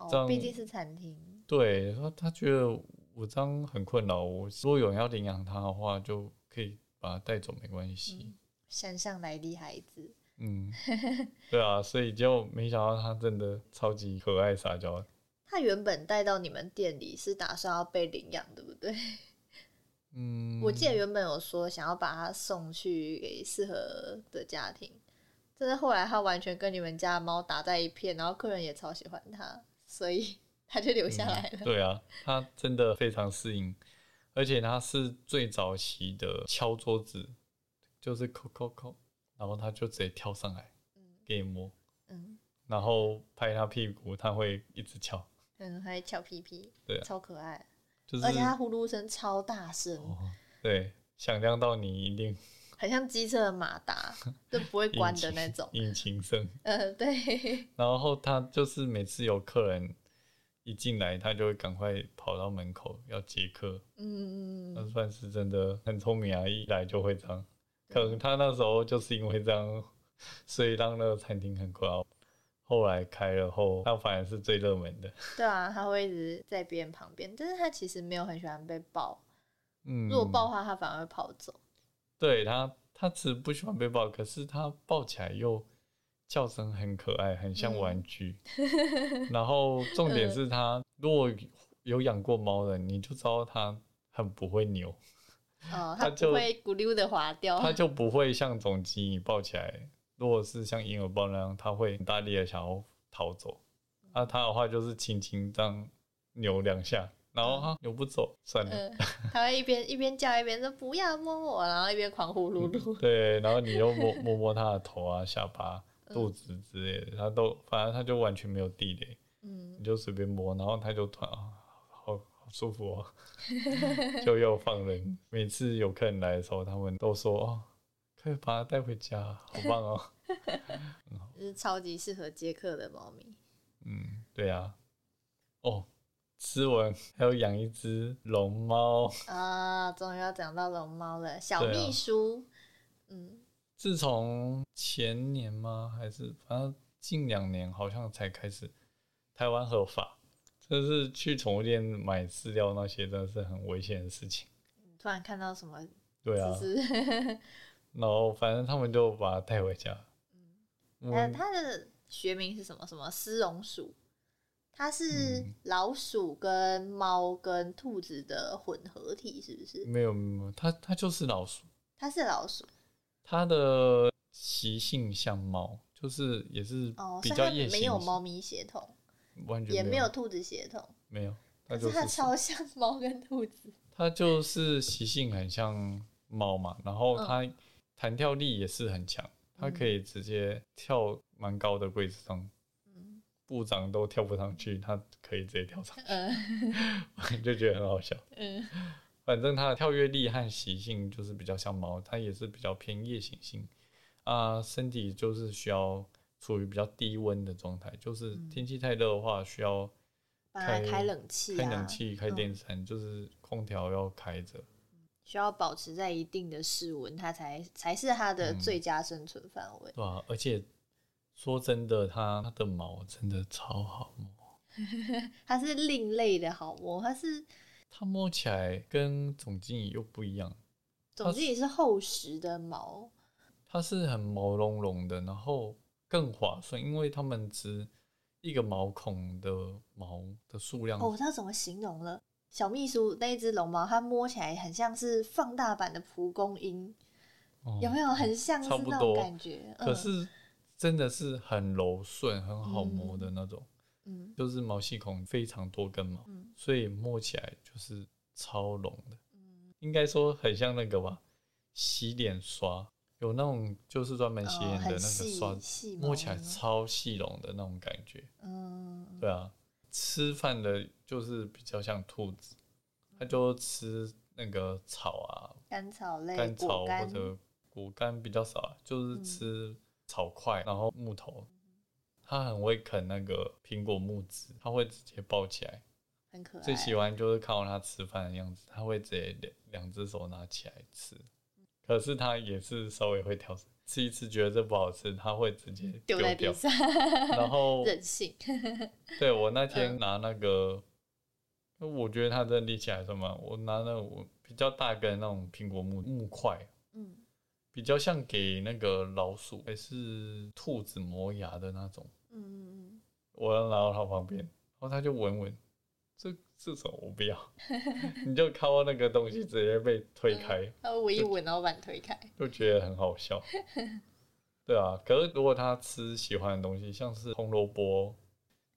这哦，样毕竟是餐厅，对，他他觉得我这样很困扰。我如果有人要领养它的话，就可以把它带走，没关系。山上来的孩子，嗯，对啊，所以就没想到他真的超级可爱撒娇。他原本带到你们店里是打算要被领养，对不对？嗯，我记得原本有说想要把它送去给适合的家庭，但是后来他完全跟你们家的猫打在一片，然后客人也超喜欢他，所以 他就留下来了。对啊，他真的非常适应，而且他是最早期的敲桌子，就是扣扣扣，然后他就直接跳上来给你摸，嗯然后拍他屁股，他会一直敲，嗯，还翘屁屁，对啊超可爱，就是而且他呼噜声超大声，哦，对，响亮到你一定很像机车的马达，就不会关的那种。引擎声，呃，对，然后他就是每次有客人一进来，他就会赶快跑到门口要接客，嗯，那算是真的很聪明啊！一来就会这样，可能他那时候就是因为这样，所以让那个餐厅很困扰。后来开了后，他反而是最热门的。对啊，他会一直在别人旁边，但是他其实没有很喜欢被抱，嗯，如果抱的话，他反而会跑走。对他，他只是不喜欢被抱，可是他抱起来又叫声很可爱，很像玩具。然后重点是他，如果有养过猫的，你就知道他很不会扭，哦，它它就不会咕溜的滑掉。它就不会像总机你抱起来，如果是像婴儿抱那样，它会很大力的想要逃走。那它的话就是轻轻这样扭两下，然后它扭不走，算了。嗯，它会一边一边叫一边说不要摸我，然后一边狂呼噜噜。对，然后你又摸摸摸它的头啊、下巴、嗯肚子之类的，它都反正它就完全没有地雷，嗯你就随便摸，然后它就突然啊，好好舒服哦，就又放人。每次有客人来的时候，他们都说哦，可以把它带回家，好棒哦。就是超级适合接客的猫咪。嗯，对啊。哦，思文还有养一只龙猫，啊，终于要讲到龙猫了，小秘书。嗯，自从前年吗？还是反正近两年好像才开始台湾合法。就是去宠物店买饲料那些，真的是很危险的事情。突然看到什么，对啊，然后反正他们就把它带回家。嗯嗯，它的学名是什么？什么丝绒鼠？它是嗯老鼠跟猫跟兔子的混合体，是不是？没有没有，它它就是老鼠，它是老鼠它的习性像猫，就是也是哦，比较夜行性，没有猫咪血统，完全也没没有兔子血统，没有，它就是是它超像猫跟兔子。它就是习性很像猫嘛，然后嗯。它弹跳力也是很强，它可以直接跳蛮高的柜子上，嗯。部长都跳不上去，它可以直接跳上嗯。去，就觉得很好笑。嗯。反正它的跳跃力和习性就是比较像猫，它也是比较偏夜行性。啊，身体就是需要处于比较低温的状态，就是天气太热的话需要帮它开冷气、啊，开冷气、开嗯电扇，就是空调要开着。需要保持在一定的室温，它才才是它的嗯最佳生存范围。对啊，而且说真的，它它的毛真的超好摸，它是另类的好摸，它是它摸起来跟总经理又不一样，总经理是厚实的毛，它是很毛茸茸的，然后更划算，因为它们只一个毛孔的毛的数量哦，我知道怎么形容了。小秘书那一只龙猫，它摸起来很像是放大版的蒲公英，哦有没有很像是差不那种多感觉？嗯可是真的是很柔顺、很好摸的那种，嗯就是毛细孔非常多根毛，嗯所以摸起来就是超浓的。嗯应该说很像那个吧，洗脸刷，有那种就是专门洗脸的那个刷，子摸起来超细绒的那种感觉。嗯，对啊，吃饭的就是比较像兔子，它就吃那个草啊，甘草类、甘草或，者果干比较少啊，就是嗯吃草块，然后木头。它很会啃那个苹果木子，它会直接抱起来。很可爱。最喜欢就是看到它吃饭的样子，它会直接两两只手拿起来吃。可是它也是稍微会挑食，吃一次觉得这不好吃，它会直接丢在。上，然后 任性。对我那天拿那个，我觉得它的力气还算蛮，我拿那我比较大根那种苹果木木块，嗯，比较像给那个老鼠还是兔子磨牙的那种。嗯嗯我要拿到它旁边，然后它就闻闻，这这种我不要，你就靠到那个东西直接被推开，嗯，他闻一闻，然后把你推开。就觉得很好笑。对啊，可是如果他吃喜欢的东西，像是红萝卜，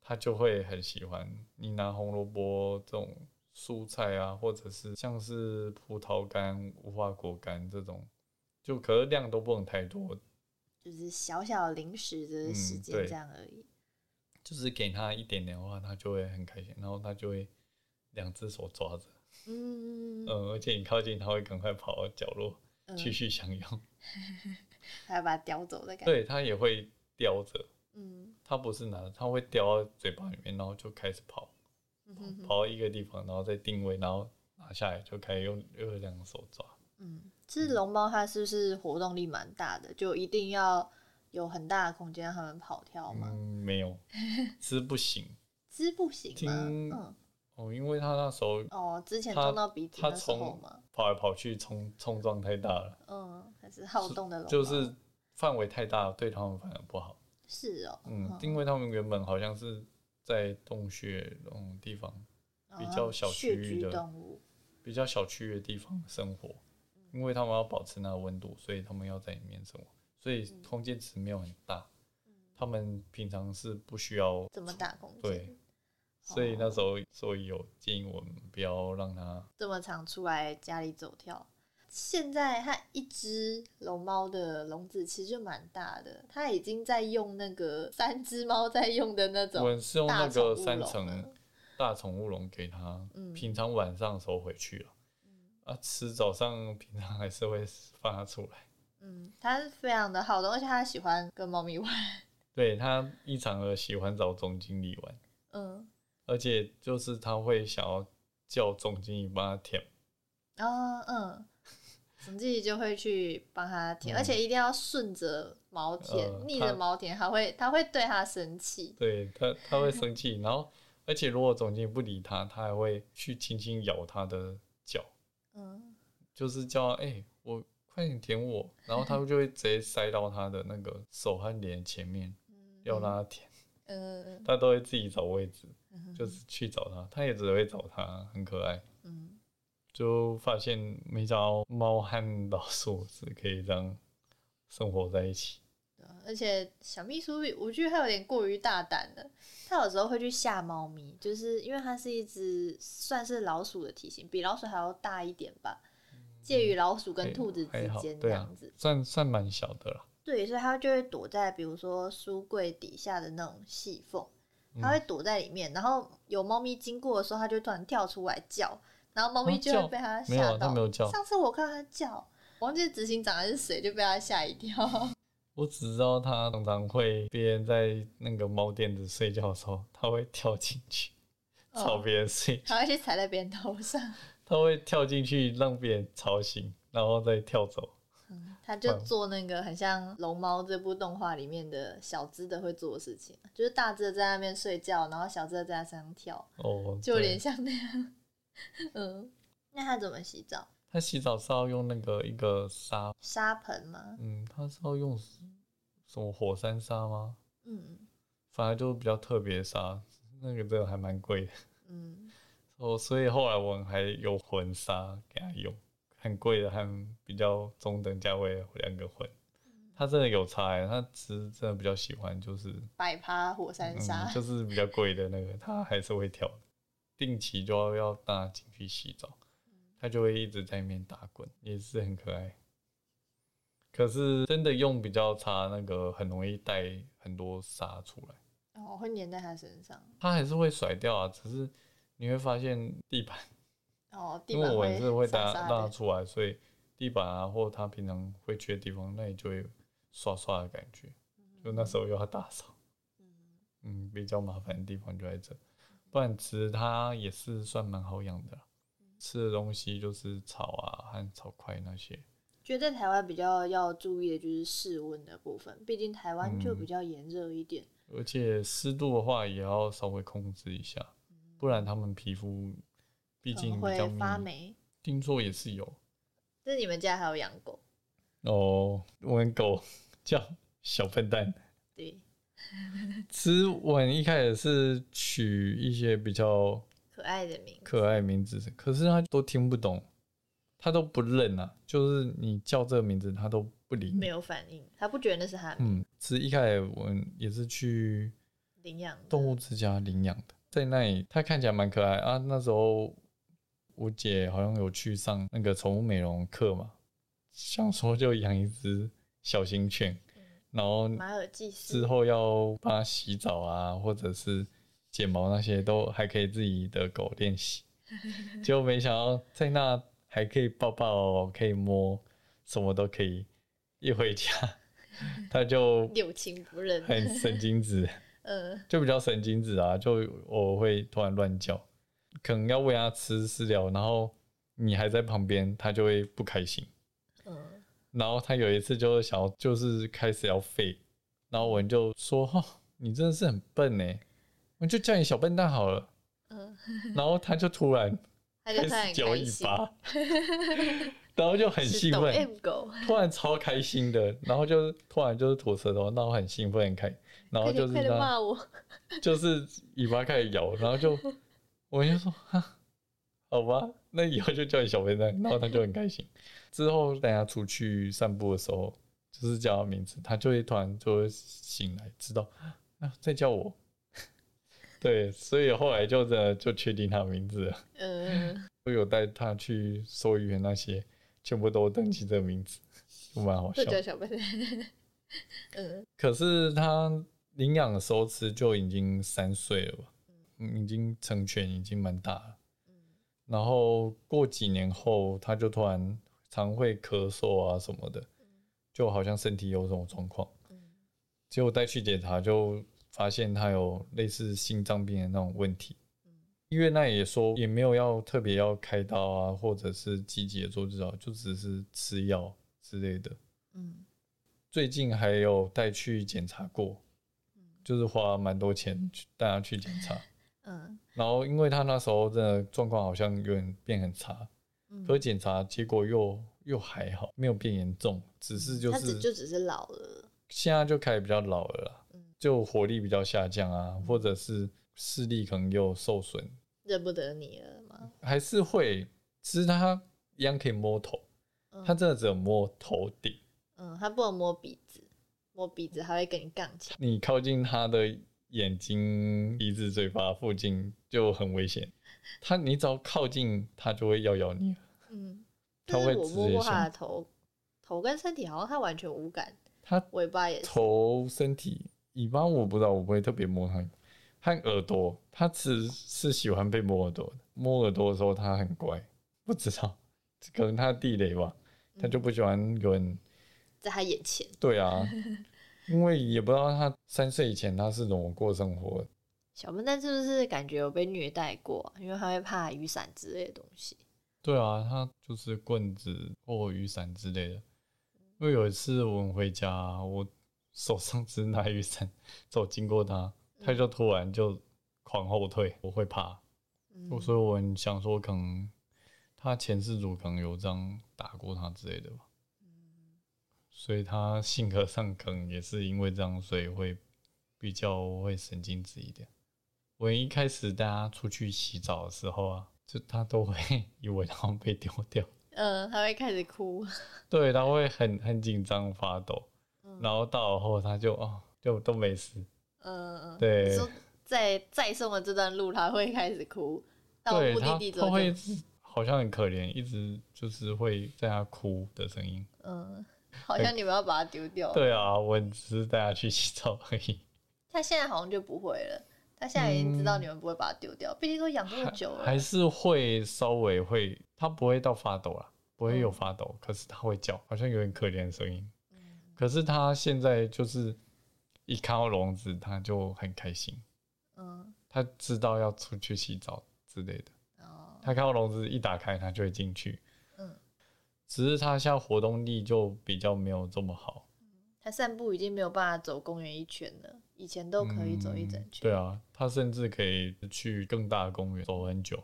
他就会很喜欢。你拿红萝卜这种蔬菜啊，或者是像是葡萄干、无花果干这种，就可是量都不能太多，就是小小零食的时间这样而已。就是给他一点点的话，它就会很开心，然后它就会两只手抓着，嗯，嗯，而且你靠近它会赶快跑到角落嗯继续享用，还要把它叼走的感觉。对，它也会叼着。嗯它不是拿，它会叼到嘴巴里面，然后就开始跑，嗯哼哼跑到一个地方，然后再定位，然后拿下来就开始用用两个手抓。嗯，其实龙猫它是不是活动力蛮大的？就一定要有很大的空间让它们跑跳吗？嗯，没有，吃不行 织不行吗？听嗯，哦，因为他那时候哦，之前它撞到鼻子嘛，跑来跑去冲冲撞太大了，嗯，还是好动的龙猫，就是范围太大，对他们反而不好。是哦，嗯，因为他们原本好像是在洞穴那种地方，比较小区域的动物，比较小区域的地方生活，因为他们要保持那个温度，所以他们要在里面生活，所以空间池没有很大，他们平常是不需要怎么大空间，对，所以那时候所以有建议我们不要让它这么常出来家里走跳。现在它一只龙猫的笼子其实就蛮大的，它已经在用那个三只猫在用的那我种们是用那个三层大宠物笼给它，嗯。平常晚上的时候回去了，啊，吃早上平常还是会放它出来，嗯，它是非常的好动，而且它喜欢跟猫咪玩。对它异常的喜欢找总经理玩，嗯，而且就是它会想要叫总经理帮它舔。啊嗯，总经理就会去帮它舔，嗯而且一定要顺着毛舔，呃逆着毛舔，它会它会对它生气。对他，他会生气，然后而且如果总经理不理他，他还会去轻轻咬他的脚，嗯，就是叫他哎、我快点舔我，然后他就会直接塞到他的那个手和脸前面，要让他舔，嗯他都会自己找位置，就是去找他，他也只会找他，很可爱。嗯，就发现没想到猫和老鼠是可以这样生活在一起。对啊而且小秘书，我觉得他有点过于大胆了。他有时候会去吓猫咪，就是因为它是一只算是老鼠的体型，比老鼠还要大一点吧，介于老鼠跟兔子之间这样子。算算蛮小的啦。对，所以它就会躲在比如说书柜底下的那种细缝，嗯它会躲在里面，然后有猫咪经过的时候，它就突然跳出来叫，然后猫咪就会被它吓到。没有叫上次我看它叫，忘记是执行长还是谁，就被它吓一跳。我只知道它常常会别人在那个猫垫子睡觉的时候，它会跳进去 哦吵别人睡，它会去踩在别人头上，它会跳进去让别人吵醒，然后再跳走。他就做那个很像《龙猫》这部动画里面的小只的会做的事情，就是大只的在那边睡觉，然后小只的在它身上跳，哦，就有点像那样。嗯，那他怎么洗澡？他洗澡是要用那个一个沙，沙盆吗？嗯，他是要用什么火山沙吗？嗯反正就比较特别的沙，那个真的还蛮贵的。嗯，哦，所以后来我们还有混沙给他用，很贵的和比较中等价位的两个混。他真的有差欸，它只是真的比较喜欢就是百趴火山沙嗯，，就 是比较贵的那个，他还是会跳的。定期就要要带它进去洗澡，他就会一直在里面打滚，也是很可爱。可是真的用比较差，那个很容易带很多沙出来，哦，会粘在他身上。他还是会甩掉啊。只是你会发现地板，哦，地因为板我也是会沙让让它。出来，所以地板啊或它平常会去的地方，那你就会刷刷的感觉。就那时候又要打扫，嗯，比较麻烦的地方就在这。不然其实它也是算蛮好养的，吃的东西就是草啊和草块那些。觉得在台湾比较要注意的就是室温的部分，毕竟台湾就嗯比较炎热一点。而且湿度的话也要稍微控制一下，不然他们皮肤毕竟会。发霉。听说也是有就是你们家还有养狗？哦，我们狗 叫小笨蛋。对，其实我们一开始是取一些比较可爱的名字。可爱名字，可是它都听不懂，它都不认啊。就是你叫这个名字，它都不理没。有反应，他不觉得那是他嗯，其实一开始我们也是去领养动物之家领养的，在那里它看起来蛮可爱啊。那时候我姐好像有去上那个宠物美容课嘛，想说就养一只小型犬，然后马尔济斯之后要帮它洗澡啊，或者是剪毛那些都还可以自己的狗练习。结果没想到在那还可以抱抱，可以摸，什么都可以。一回家，它就六亲不认。很神经质。嗯，就比较神经质啊，就我会突然乱叫，可能要喂它吃饲料，然后你还在旁边，它就会不开心。嗯，然后它有一次就是想要，就是开始要吠，然后我们就说：“哦，你真的是很笨呢，我就叫你小笨蛋好了。”嗯，然后它就突然 开始摇尾开心，巴，然后就很兴奋，狗，突然超开心的，然后就突然就是吐舌头，然后很兴奋很开，然后就是那骂我，就是尾巴开始摇，然后就我就说哈，好吧，那以后就叫你小笨蛋，然后他就很开心。之后大家出去散步的时候，就是叫他名字，他就会突然就会醒来，知道啊在叫我。对，所以后来就真的就确定他的名字了。嗯，我有带他去收医院那些，全部都登记这个名字，就蛮好笑就。叫小笨蛋，嗯，可是他领养的时候吃就已经三岁了吧，嗯，已经成犬，已经蛮大了。然后过几年后，他就突然常会咳嗽啊什么的，就好像身体有什么状况。结果带去检查，就发现他有类似心脏病的那种问题。医院那也说也没有要特别要开刀啊，或者是积极的做治疗，就只是吃药之类的。嗯，最近还有带去检查过，就是花蛮多钱去带他去检查。嗯，然后因为他那时候真的状况好像有点变很差，嗯。可是检查结果又又还好，没有变严重，只是就他只是就只是老了，现在就开始比较老了啦，嗯。就活力比较下降啊，或者是视力可能又受损，认不得你了吗？还是会，其实他一样可以摸头，嗯。他真的只有摸头顶。嗯，他不能摸鼻子，摸鼻子他会跟你杠起来，你靠近他的眼睛、鼻子、嘴巴附近就很危险。他你只要靠近，他就会咬咬你。嗯，它会直接过他的头，头跟身体好像他完全无感，他尾巴也是，头、身体、尾巴我不知道，我不会特别摸它。和耳朵，他只是喜欢被摸耳朵的。摸耳朵的时候，他很乖，不知道，可能他地雷吧，他就不喜欢有人。在他眼前，对啊，因为也不知道他三岁以前他是怎么过生活。小笨蛋是不是感觉有被虐待过啊、因为他会怕雨伞之类的东西。对啊，他就是棍子或雨伞之类的。因为有一次我们回家，我手上只拿雨伞，走经过他，他就突然就狂后退，我会怕，嗯所以我很想说，可能他前世主可能有这样打过他之类的吧。所以他性格上可能也是因为这样，所以会比较会神经质一点。我一开始带他出去洗澡的时候啊，就他都会以为他被丢掉，嗯，他会开始哭，对，他会很很紧张发抖，然后到了后他就哦就都没事，嗯嗯，对。在再送的这段路他会开始哭，到目的地之后他会好像很可怜，一直就是会在他哭的声音。嗯，好像你们要把它丢掉。对啊，我只是带它去洗澡而已。它现在好像就不会了，它现在已经知道你们不会把它丢掉，毕竟都养这么久了。还是会稍微会，它不会到发抖啦，不会有发抖，可是它会叫，好像有点可怜的声音。可是它现在就是一看到笼子，它就很开心。嗯，它知道要出去洗澡之类的。哦，它看到笼子一打开，它就会进去。嗯，只是它现在活动力就比较没有这么好。它散步已经没有办法走公园一圈了，以前都可以走一整圈。对啊，它甚至可以去更大的公园走很久。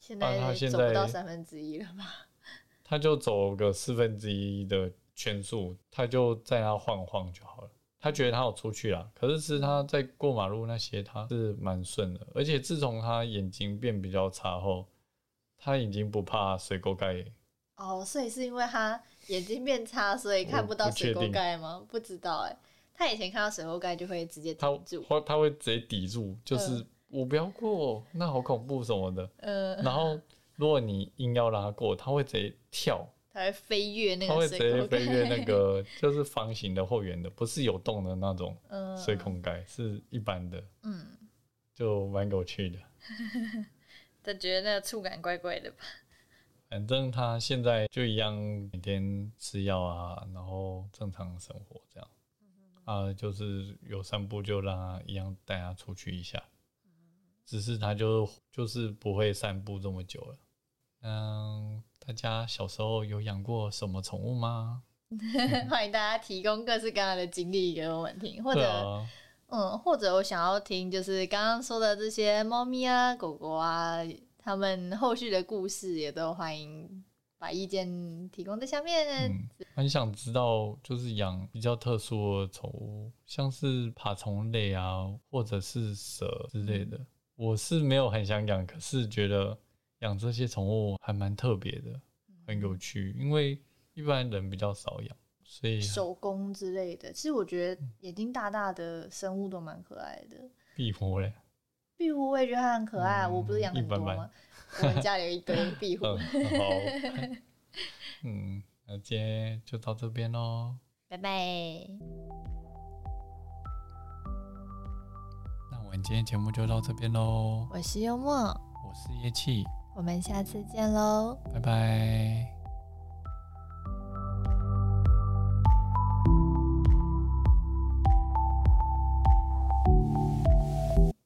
现在它现在走不到三分之一了吧？它就走个四分之一的圈数，它就在那晃晃就好了。他觉得他有出去啦，可是是他在过马路那些，他是蛮顺的。而且自从他眼睛变比较差后，他已经不怕水沟盖。哦，所以是因为他眼睛变差，所以看不到水沟盖吗？不知道哎、他以前看到水沟盖就会直接他停住。他他会直接抵住，就是、嗯我不要过，那好恐怖什么的。呃，然后如果你硬要拉过，他会直接跳，他会飞越那个他会直接。飞越那个 就是方形的或圆的，不是有洞的那种嗯水孔盖，是一般的，嗯，就蛮有趣的。他觉得那个触感怪怪的吧？反正他现在就一样，每天吃药啊，然后正常生活这样。啊，就是有散步就让他一样带他出去一下，只是他就就是不会散步这么久了。嗯，大家小时候有养过什么宠物吗？欢迎大家提供各式各样的经历给我们听，或者、啊，嗯，或者我想要听，就是刚刚说的这些猫咪啊、狗狗啊，他们后续的故事，也都欢迎把意见提供在下面。嗯，很想知道，就是养比较特殊的宠物，像是爬虫类啊，或者是蛇之类的。我是没有很想养，可是觉得养这些宠物还蛮特别的，很有趣，因为一般人比较少养，所以手工之类的，其实我觉得眼睛大大的生物都蛮可爱的。壁虎嘞，壁虎我也觉得它很可爱，我不是养很多一般吗？我们家里有一堆 壁虎。嗯，好，嗯，那今天就到这边喽。拜拜。那我们今天节目就到这边喽。我是幽默，我是叶气，我们下次见喽。拜拜。